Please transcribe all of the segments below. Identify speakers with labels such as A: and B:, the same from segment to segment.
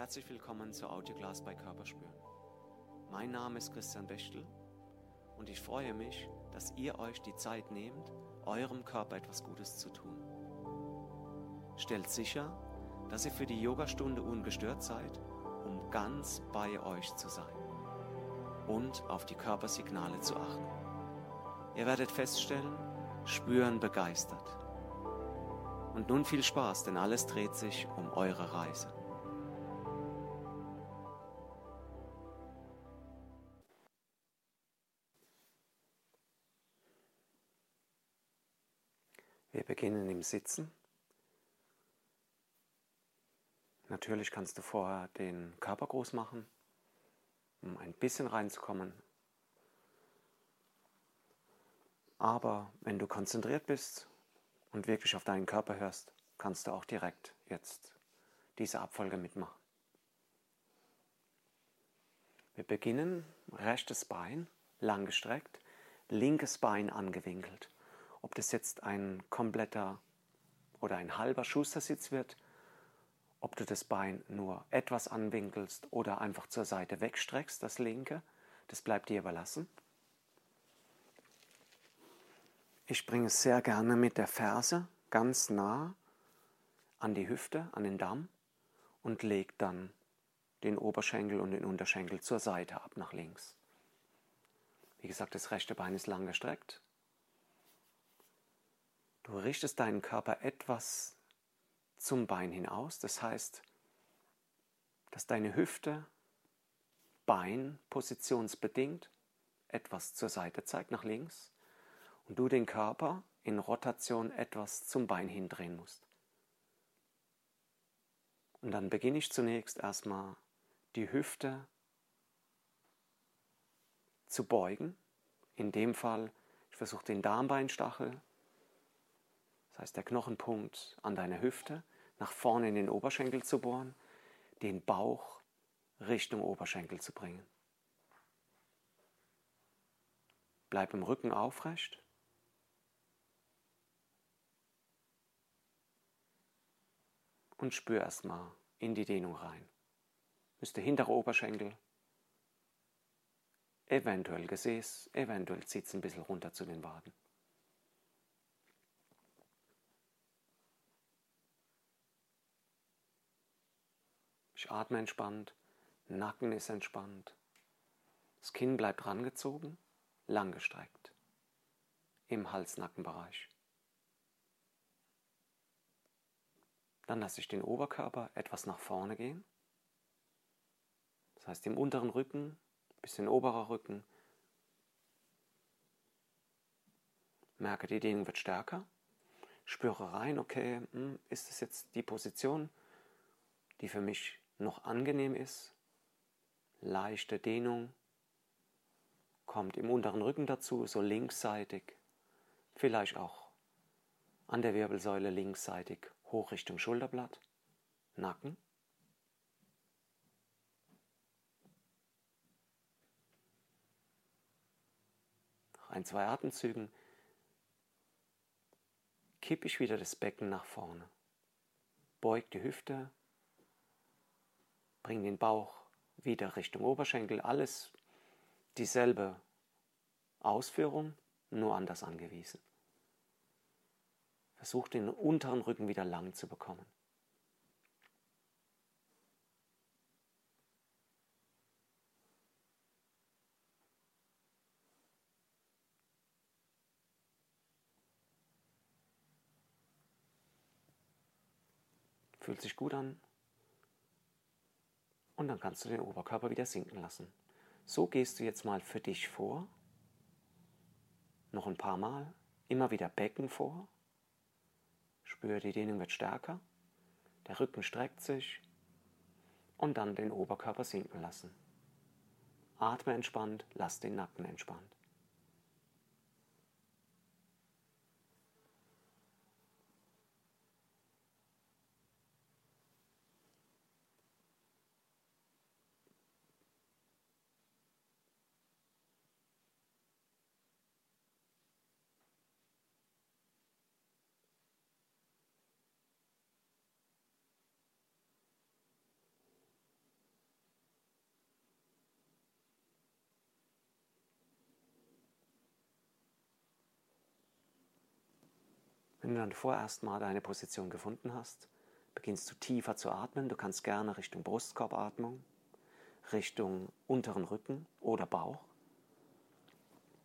A: Herzlich willkommen zu Audioglas bei Körperspüren. Mein Name ist Christian Bechtel und ich freue mich, dass ihr euch die Zeit nehmt, eurem Körper etwas Gutes zu tun. Stellt sicher, dass ihr für die Yogastunde ungestört seid, um ganz bei euch zu sein und auf die Körpersignale zu achten. Ihr werdet feststellen, spüren begeistert. Und nun viel Spaß, denn alles dreht sich um eure Reise. Wir beginnen im Sitzen. Natürlich kannst du vorher den Körper groß machen, um ein bisschen reinzukommen. Aber wenn du konzentriert bist und wirklich auf deinen Körper hörst, kannst du auch direkt jetzt diese Abfolge mitmachen. Wir beginnen rechtes Bein langgestreckt, linkes Bein angewinkelt. Ob das jetzt ein kompletter oder ein halber Schustersitz wird, ob du das Bein nur etwas anwinkelst oder einfach zur Seite wegstreckst, das linke, das bleibt dir überlassen. Ich bringe es sehr gerne mit der Ferse ganz nah an die Hüfte, an den Damm und lege dann den Oberschenkel und den Unterschenkel zur Seite ab nach links. Wie gesagt, das rechte Bein ist lang gestreckt. Du richtest deinen Körper etwas zum Bein hinaus. Das heißt, dass deine Hüfte Bein positionsbedingt etwas zur Seite zeigt, nach links, und du den Körper in Rotation etwas zum Bein hindrehen musst. Und dann beginne ich zunächst erstmal die Hüfte zu beugen. In dem Fall, ich versuche den Darmbeinstachel, heißt der Knochenpunkt an deiner Hüfte, nach vorne in den Oberschenkel zu bohren, den Bauch Richtung Oberschenkel zu bringen. Bleib im Rücken aufrecht. Und spür erstmal in die Dehnung rein. Der hintere Oberschenkel, eventuell Gesäß, eventuell zieht es ein bisschen runter zu den Waden. Ich atme entspannt, Nacken ist entspannt. Das Kinn bleibt rangezogen, langgestreckt im Hals-Nackenbereich. Dann lasse ich den Oberkörper etwas nach vorne gehen. Das heißt im unteren Rücken, bisschen oberer Rücken. Merke, die Dehnung wird stärker. Spüre rein, okay, hm, ist es jetzt die Position, die für mich noch angenehm ist. Leichte Dehnung kommt im unteren Rücken dazu, so linksseitig, vielleicht auch an der Wirbelsäule linksseitig hoch Richtung Schulterblatt, Nacken. Nach ein, zwei Atemzügen kippe ich wieder das Becken nach vorne. Beug die Hüfte Bring den Bauch wieder Richtung Oberschenkel. Alles dieselbe Ausführung, nur anders angewiesen. Versuch den unteren Rücken wieder lang zu bekommen. Fühlt sich gut an, und dann kannst du den Oberkörper wieder sinken lassen. So gehst du jetzt mal für dich vor. Noch ein paar Mal. Immer wieder Becken vor. Spüre, die Dehnung wird stärker. Der Rücken streckt sich. Und dann den Oberkörper sinken lassen. Atme entspannt, lass den Nacken entspannt. Wenn du dann vorerst mal deine Position gefunden hast, beginnst du tiefer zu atmen. Du kannst gerne Richtung Brustkorbatmung, Richtung unteren Rücken oder Bauch.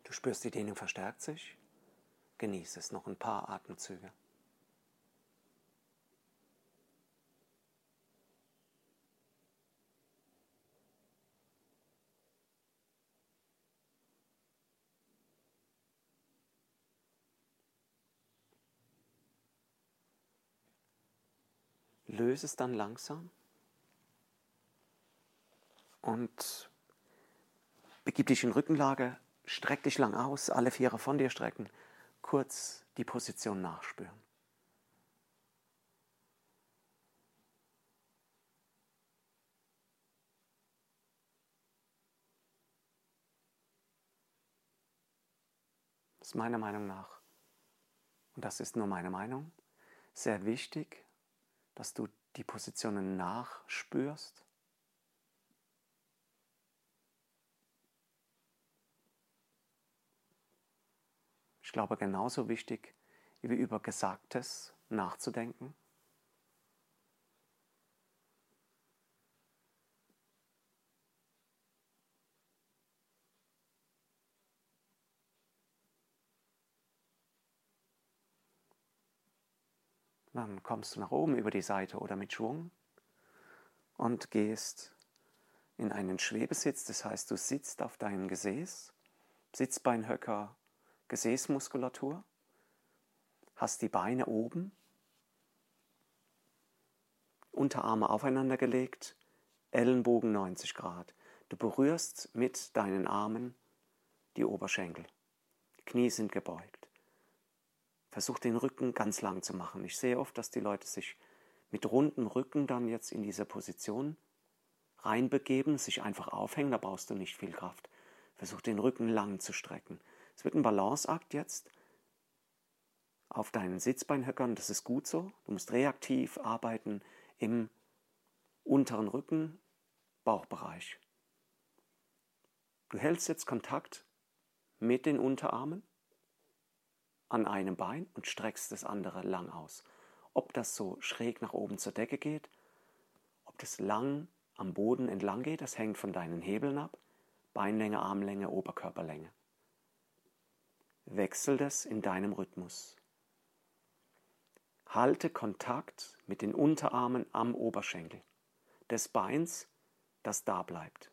A: Du spürst, die Dehnung verstärkt sich. Genieße es noch ein paar Atemzüge. Löse es dann langsam und begib dich in Rückenlage, streck dich lang aus, alle Viere von dir strecken, kurz die Position nachspüren. Das ist meiner Meinung nach, und das ist nur meine Meinung, sehr wichtig, dass du die Positionen nachspürst. Ich glaube, genauso wichtig, wie über Gesagtes nachzudenken. Dann kommst du nach oben über die Seite oder mit Schwung und gehst in einen Schwebesitz. Das heißt, du sitzt auf deinem Gesäß, Sitzbeinhöcker, Gesäßmuskulatur, hast die Beine oben, Unterarme aufeinander gelegt, Ellenbogen 90 Grad. Du berührst mit deinen Armen die Oberschenkel. Knie sind gebeugt. Versuch den Rücken ganz lang zu machen. Ich sehe oft, dass die Leute sich mit rundem Rücken dann jetzt in diese Position reinbegeben, sich einfach aufhängen, da brauchst du nicht viel Kraft. Versuch den Rücken lang zu strecken. Es wird ein Balanceakt jetzt auf deinen Sitzbeinhöckern, das ist gut so. Du musst reaktiv arbeiten im unteren Rücken, Bauchbereich. Du hältst jetzt Kontakt mit den Unterarmen an einem Bein und streckst das andere lang aus. Ob das so schräg nach oben zur Decke geht, ob das lang am Boden entlang geht, das hängt von deinen Hebeln ab. Beinlänge, Armlänge, Oberkörperlänge. Wechsel das in deinem Rhythmus. Halte Kontakt mit den Unterarmen am Oberschenkel des Beins, das da bleibt.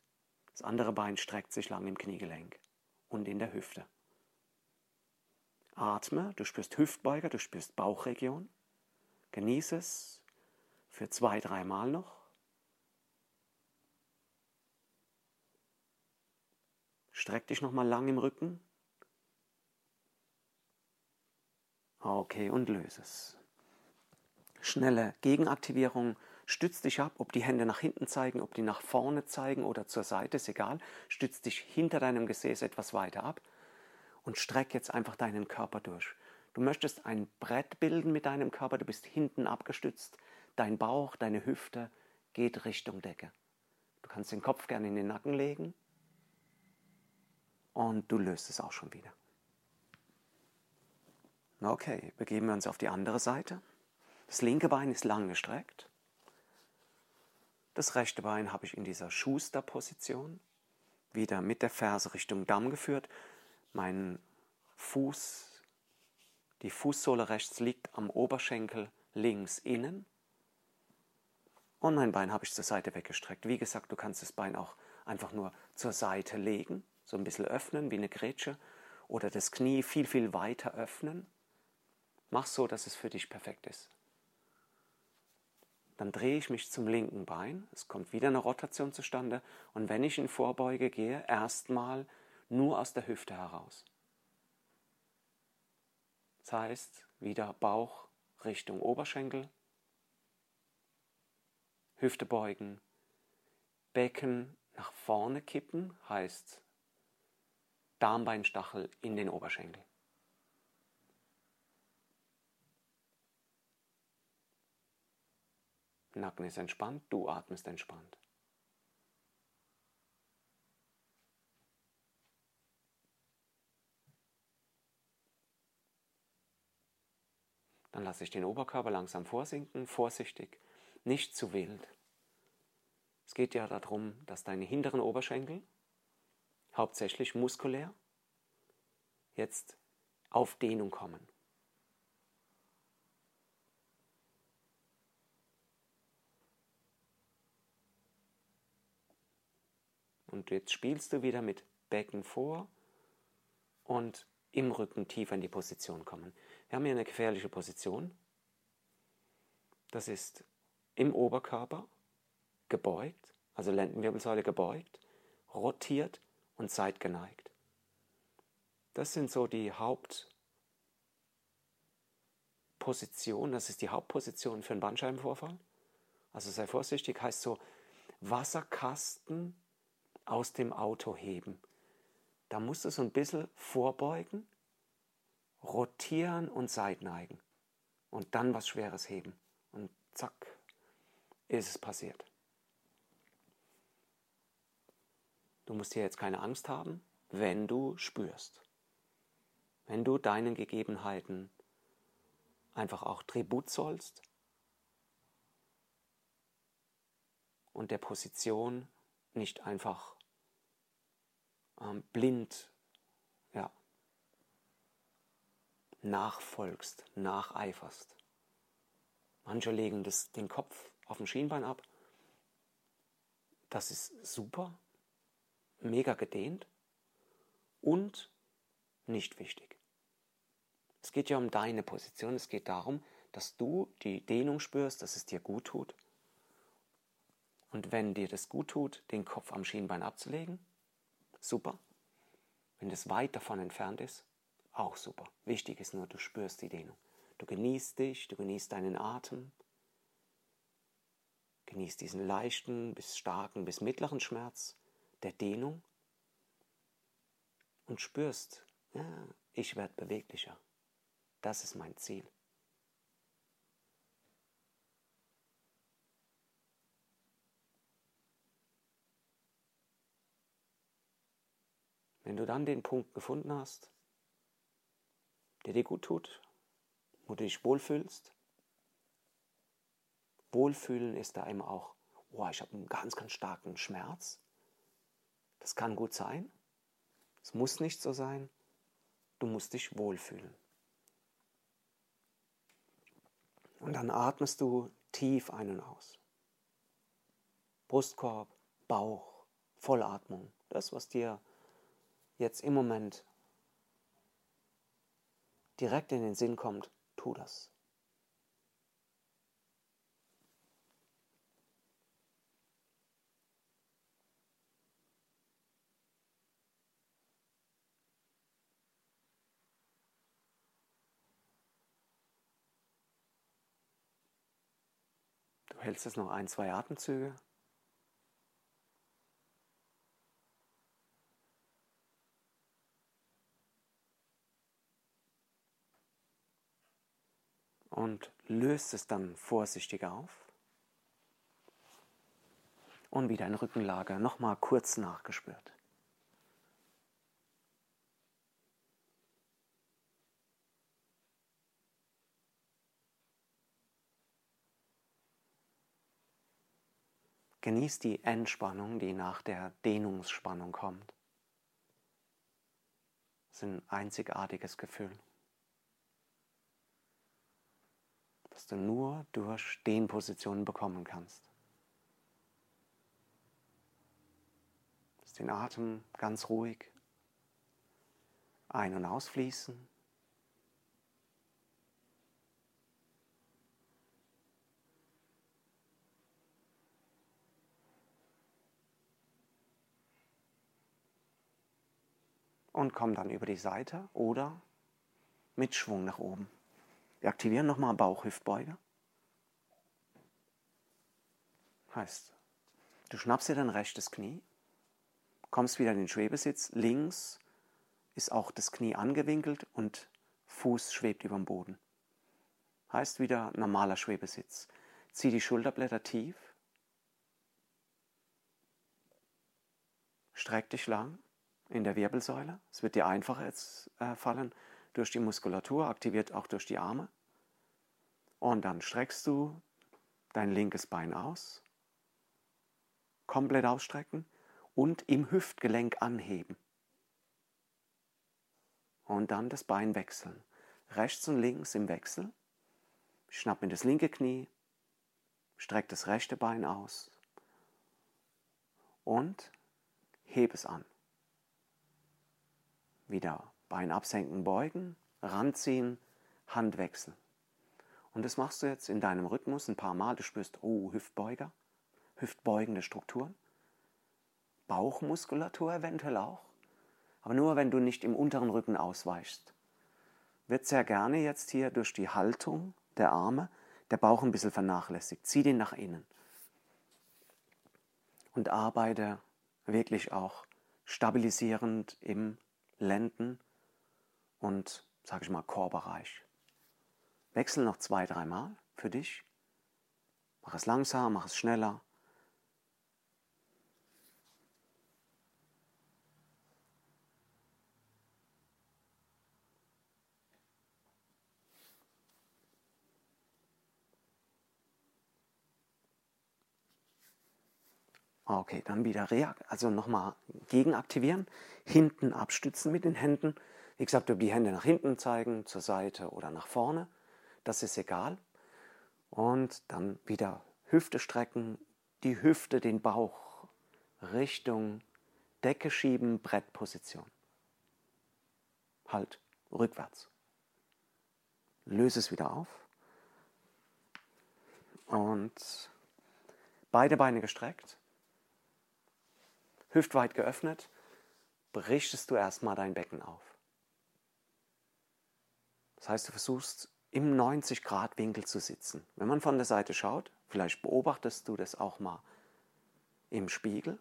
A: Das andere Bein streckt sich lang im Kniegelenk und in der Hüfte. Atme, du spürst Hüftbeuger, du spürst Bauchregion. Genieße es für zwei, dreimal noch. Streck dich nochmal lang im Rücken. Okay, und löse es. Schnelle Gegenaktivierung. Stütz dich ab, ob die Hände nach hinten zeigen, ob die nach vorne zeigen oder zur Seite, ist egal. Stütz dich hinter deinem Gesäß etwas weiter ab und streck jetzt einfach deinen Körper durch. Du möchtest ein Brett bilden mit deinem Körper, du bist hinten abgestützt, dein Bauch, deine Hüfte geht Richtung Decke. Du kannst den Kopf gerne in den Nacken legen und du löst es auch schon wieder. Okay, begeben wir uns auf die andere Seite. Das linke Bein ist lang gestreckt. Das rechte Bein habe ich in dieser Schusterposition wieder mit der Ferse Richtung Damm geführt mein Fuß, die Fußsohle rechts liegt am Oberschenkel links innen und mein Bein habe ich zur Seite weggestreckt. Wie gesagt, du kannst das Bein auch einfach nur zur Seite legen, so ein bisschen öffnen wie eine Grätsche oder das Knie viel, viel weiter öffnen. Mach so, dass es für dich perfekt ist. Dann drehe ich mich zum linken Bein, es kommt wieder eine Rotation zustande und wenn ich in Vorbeuge gehe, erstmal nur aus der Hüfte heraus. Das heißt, wieder Bauch Richtung Oberschenkel, Hüfte beugen, Becken nach vorne kippen, heißt Darmbeinstachel in den Oberschenkel. Nacken ist entspannt, du atmest entspannt. Dann lasse ich den Oberkörper langsam vorsinken, vorsichtig, nicht zu wild. Es geht ja darum, dass deine hinteren Oberschenkel, hauptsächlich muskulär, jetzt auf Dehnung kommen. Und jetzt spielst du wieder mit Becken vor und im Rücken tiefer in die Position kommen. Wir haben hier eine gefährliche Position. Das ist im Oberkörper gebeugt, also Lendenwirbelsäule gebeugt, rotiert und seitgeneigt. Das sind so die Hauptpositionen, das ist die Hauptposition für einen Bandscheibenvorfall. Also sei vorsichtig, heißt so Wasserkasten aus dem Auto heben. Da musst du so ein bisschen vorbeugen, rotieren und seitneigen. Und dann was Schweres heben. Und zack, ist es passiert. Du musst hier jetzt keine Angst haben, wenn du spürst. Wenn du deinen Gegebenheiten einfach auch Tribut zollst und der Position nicht einfach ähm, blind ja, nachfolgst, nacheiferst. Manche legen das, den Kopf auf dem Schienbein ab. Das ist super, mega gedehnt und nicht wichtig. Es geht ja um deine Position. Es geht darum, dass du die Dehnung spürst, dass es dir gut tut. Und wenn dir das gut tut, den Kopf am Schienbein abzulegen, super. Wenn das weit davon entfernt ist, auch super. Wichtig ist nur, du spürst die Dehnung. Du genießt dich, du genießt deinen Atem, genießt diesen leichten bis starken bis mittleren Schmerz der Dehnung und spürst, ja, ich werde beweglicher. Das ist mein Ziel. Wenn du dann den Punkt gefunden hast, der dir gut tut, wo du dich wohlfühlst, Wohlfühlen ist da immer auch, oh, ich habe einen ganz, ganz starken Schmerz. Das kann gut sein. Es muss nicht so sein. Du musst dich wohlfühlen. Und dann atmest du tief ein und aus. Brustkorb, Bauch, Vollatmung. Das, was dir jetzt im Moment direkt in den Sinn kommt, tu das. Du hältst es noch ein, zwei Atemzüge. Und löst es dann vorsichtig auf. Und wieder in Rückenlage, nochmal kurz nachgespürt. Genieß die Entspannung, die nach der Dehnungsspannung kommt. Das ist ein einzigartiges Gefühl. Das du nur durch Stehenpositionen bekommen kannst. Lass den Atem ganz ruhig ein- und ausfließen. Und komm dann über die Seite oder mit Schwung nach oben. Wir aktivieren nochmal Bauchhüftbeuge. Heißt, du schnappst dir dein rechtes Knie, kommst wieder in den Schwebesitz, links ist auch das Knie angewinkelt und Fuß schwebt über dem Boden. Heißt wieder normaler Schwebesitz. Zieh die Schulterblätter tief, streck dich lang in der Wirbelsäule. Es wird dir einfacher jetzt äh, fallen, durch die Muskulatur, aktiviert auch durch die Arme. Und dann streckst du dein linkes Bein aus, komplett ausstrecken und im Hüftgelenk anheben. Und dann das Bein wechseln. Rechts und links im Wechsel. Schnapp mir das linke Knie, streck das rechte Bein aus und heb es an. Wieder Bein absenken, beugen, ranziehen, Hand wechseln. Und das machst du jetzt in deinem Rhythmus ein paar Mal. Du spürst, oh, Hüftbeuger, hüftbeugende Strukturen, Bauchmuskulatur eventuell auch. Aber nur, wenn du nicht im unteren Rücken ausweichst. Wird sehr gerne jetzt hier durch die Haltung der Arme der Bauch ein bisschen vernachlässigt. Zieh den nach innen. Und arbeite wirklich auch stabilisierend im Lenden und, sage ich mal, Chorbereich. Wechsel noch zwei, dreimal für dich. Mach es langsam, mach es schneller. Okay, dann wieder Reakt, also nochmal gegenaktivieren, hinten abstützen mit den Händen. Wie gesagt, über die Hände nach hinten zeigen, zur Seite oder nach vorne das ist egal. Und dann wieder Hüfte strecken, die Hüfte, den Bauch Richtung Decke schieben, Brettposition. Halt, rückwärts. Löse es wieder auf. Und beide Beine gestreckt, hüftweit geöffnet, berichtest du erstmal dein Becken auf. Das heißt, du versuchst im 90-Grad-Winkel zu sitzen. Wenn man von der Seite schaut, vielleicht beobachtest du das auch mal im Spiegel.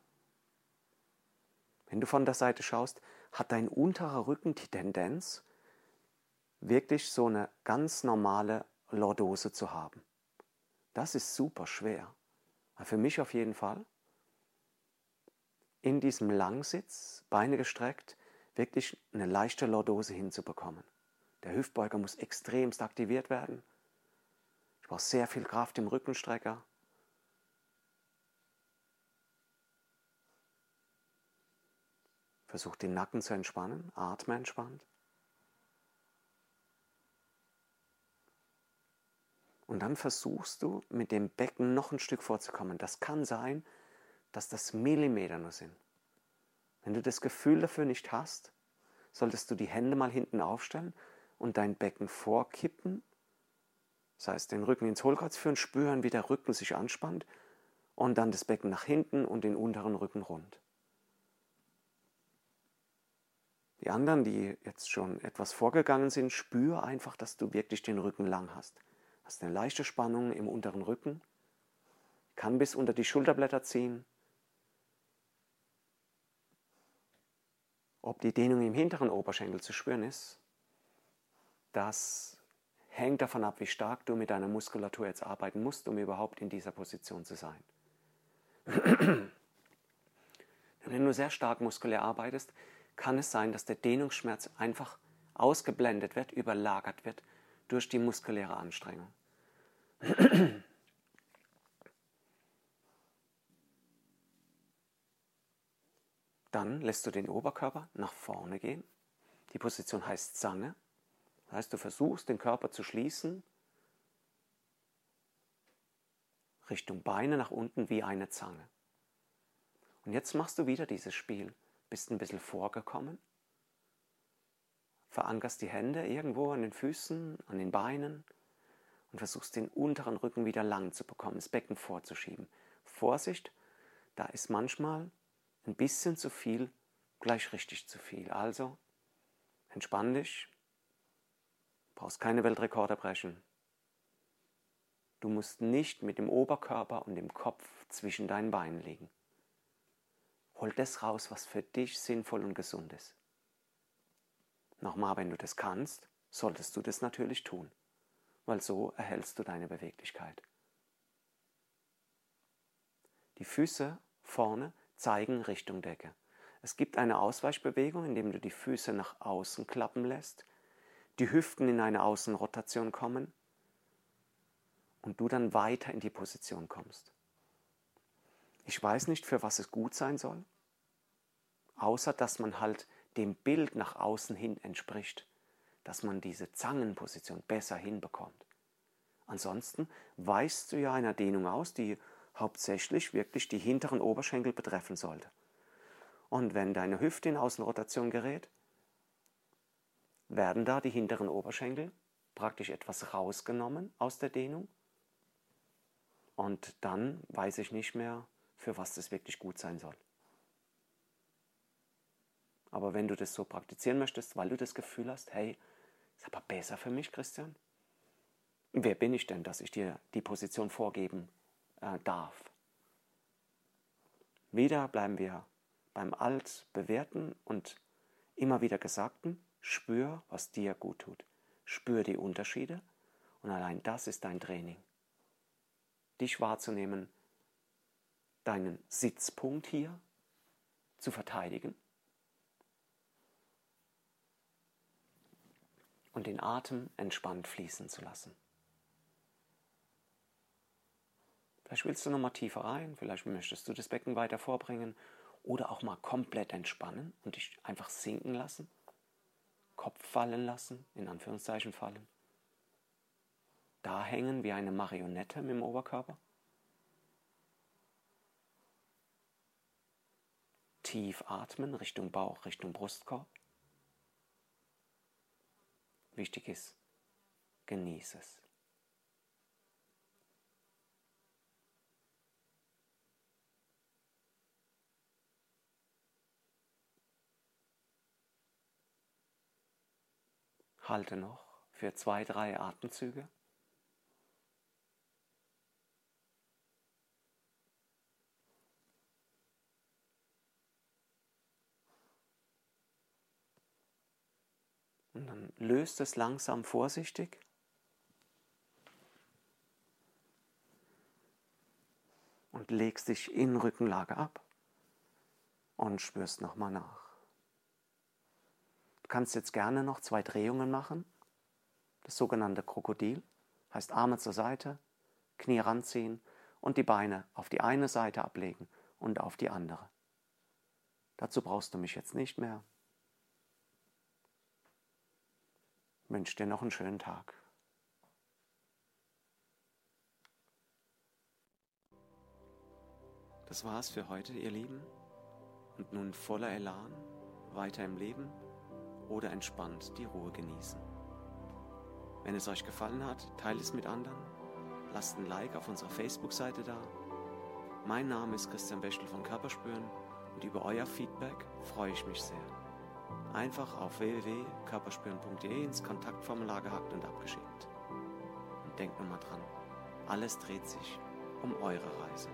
A: Wenn du von der Seite schaust, hat dein unterer Rücken die Tendenz, wirklich so eine ganz normale Lordose zu haben. Das ist super schwer. Für mich auf jeden Fall. In diesem Langsitz, Beine gestreckt, wirklich eine leichte Lordose hinzubekommen. Der Hüftbeuger muss extremst aktiviert werden. Ich brauche sehr viel Kraft im Rückenstrecker. Versuch den Nacken zu entspannen, atme entspannt. Und dann versuchst du mit dem Becken noch ein Stück vorzukommen. Das kann sein, dass das Millimeter nur sind. Wenn du das Gefühl dafür nicht hast, solltest du die Hände mal hinten aufstellen und dein Becken vorkippen. Das heißt, den Rücken ins Hohlkreuz führen, spüren, wie der Rücken sich anspannt und dann das Becken nach hinten und den unteren Rücken rund. Die anderen, die jetzt schon etwas vorgegangen sind, spür einfach, dass du wirklich den Rücken lang hast. Hast eine leichte Spannung im unteren Rücken, kann bis unter die Schulterblätter ziehen. Ob die Dehnung im hinteren Oberschenkel zu spüren ist, das hängt davon ab, wie stark du mit deiner Muskulatur jetzt arbeiten musst, um überhaupt in dieser Position zu sein. Wenn du sehr stark muskulär arbeitest, kann es sein, dass der Dehnungsschmerz einfach ausgeblendet wird, überlagert wird durch die muskuläre Anstrengung. Dann lässt du den Oberkörper nach vorne gehen. Die Position heißt Zange. Das heißt, du versuchst den Körper zu schließen, Richtung Beine nach unten wie eine Zange. Und jetzt machst du wieder dieses Spiel. Bist ein bisschen vorgekommen, verankerst die Hände irgendwo an den Füßen, an den Beinen und versuchst den unteren Rücken wieder lang zu bekommen, das Becken vorzuschieben. Vorsicht, da ist manchmal ein bisschen zu viel, gleich richtig zu viel. Also entspann dich, brauchst keine Weltrekorde brechen. Du musst nicht mit dem Oberkörper und dem Kopf zwischen deinen Beinen liegen. Hol das raus, was für dich sinnvoll und gesund ist. Nochmal, wenn du das kannst, solltest du das natürlich tun, weil so erhältst du deine Beweglichkeit. Die Füße vorne zeigen Richtung Decke. Es gibt eine Ausweichbewegung, indem du die Füße nach außen klappen lässt die Hüften in eine Außenrotation kommen und du dann weiter in die Position kommst. Ich weiß nicht, für was es gut sein soll, außer dass man halt dem Bild nach außen hin entspricht, dass man diese Zangenposition besser hinbekommt. Ansonsten weißt du ja einer Dehnung aus, die hauptsächlich wirklich die hinteren Oberschenkel betreffen sollte. Und wenn deine Hüfte in Außenrotation gerät, werden da die hinteren Oberschenkel praktisch etwas rausgenommen aus der Dehnung. Und dann weiß ich nicht mehr, für was das wirklich gut sein soll. Aber wenn du das so praktizieren möchtest, weil du das Gefühl hast, hey, ist aber besser für mich, Christian, wer bin ich denn, dass ich dir die Position vorgeben äh, darf? Wieder bleiben wir beim altbewährten und immer wieder gesagten, spür, was dir gut tut. Spür die Unterschiede und allein das ist dein Training. Dich wahrzunehmen, deinen Sitzpunkt hier zu verteidigen und den Atem entspannt fließen zu lassen. Vielleicht willst du noch mal tiefer rein, vielleicht möchtest du das Becken weiter vorbringen oder auch mal komplett entspannen und dich einfach sinken lassen, Kopf fallen lassen, in Anführungszeichen fallen. Da hängen wie eine Marionette mit dem Oberkörper. Tief atmen Richtung Bauch, Richtung Brustkorb. Wichtig ist, genieße es. Halte noch für zwei, drei Atemzüge. Und dann löst es langsam vorsichtig. Und legst dich in Rückenlage ab und spürst nochmal nach. Du kannst jetzt gerne noch zwei Drehungen machen. Das sogenannte Krokodil heißt Arme zur Seite, Knie ranziehen und die Beine auf die eine Seite ablegen und auf die andere. Dazu brauchst du mich jetzt nicht mehr. Ich wünsche dir noch einen schönen Tag. Das war's für heute, ihr Lieben. Und nun voller Elan weiter im Leben oder entspannt die Ruhe genießen. Wenn es euch gefallen hat, teilt es mit anderen. Lasst ein Like auf unserer Facebook-Seite da. Mein Name ist Christian Bechtel von Körperspüren und über euer Feedback freue ich mich sehr einfach auf www.körperspüren.de ins Kontaktformular gehackt und abgeschickt. Und denkt mal dran, alles dreht sich um eure Reise.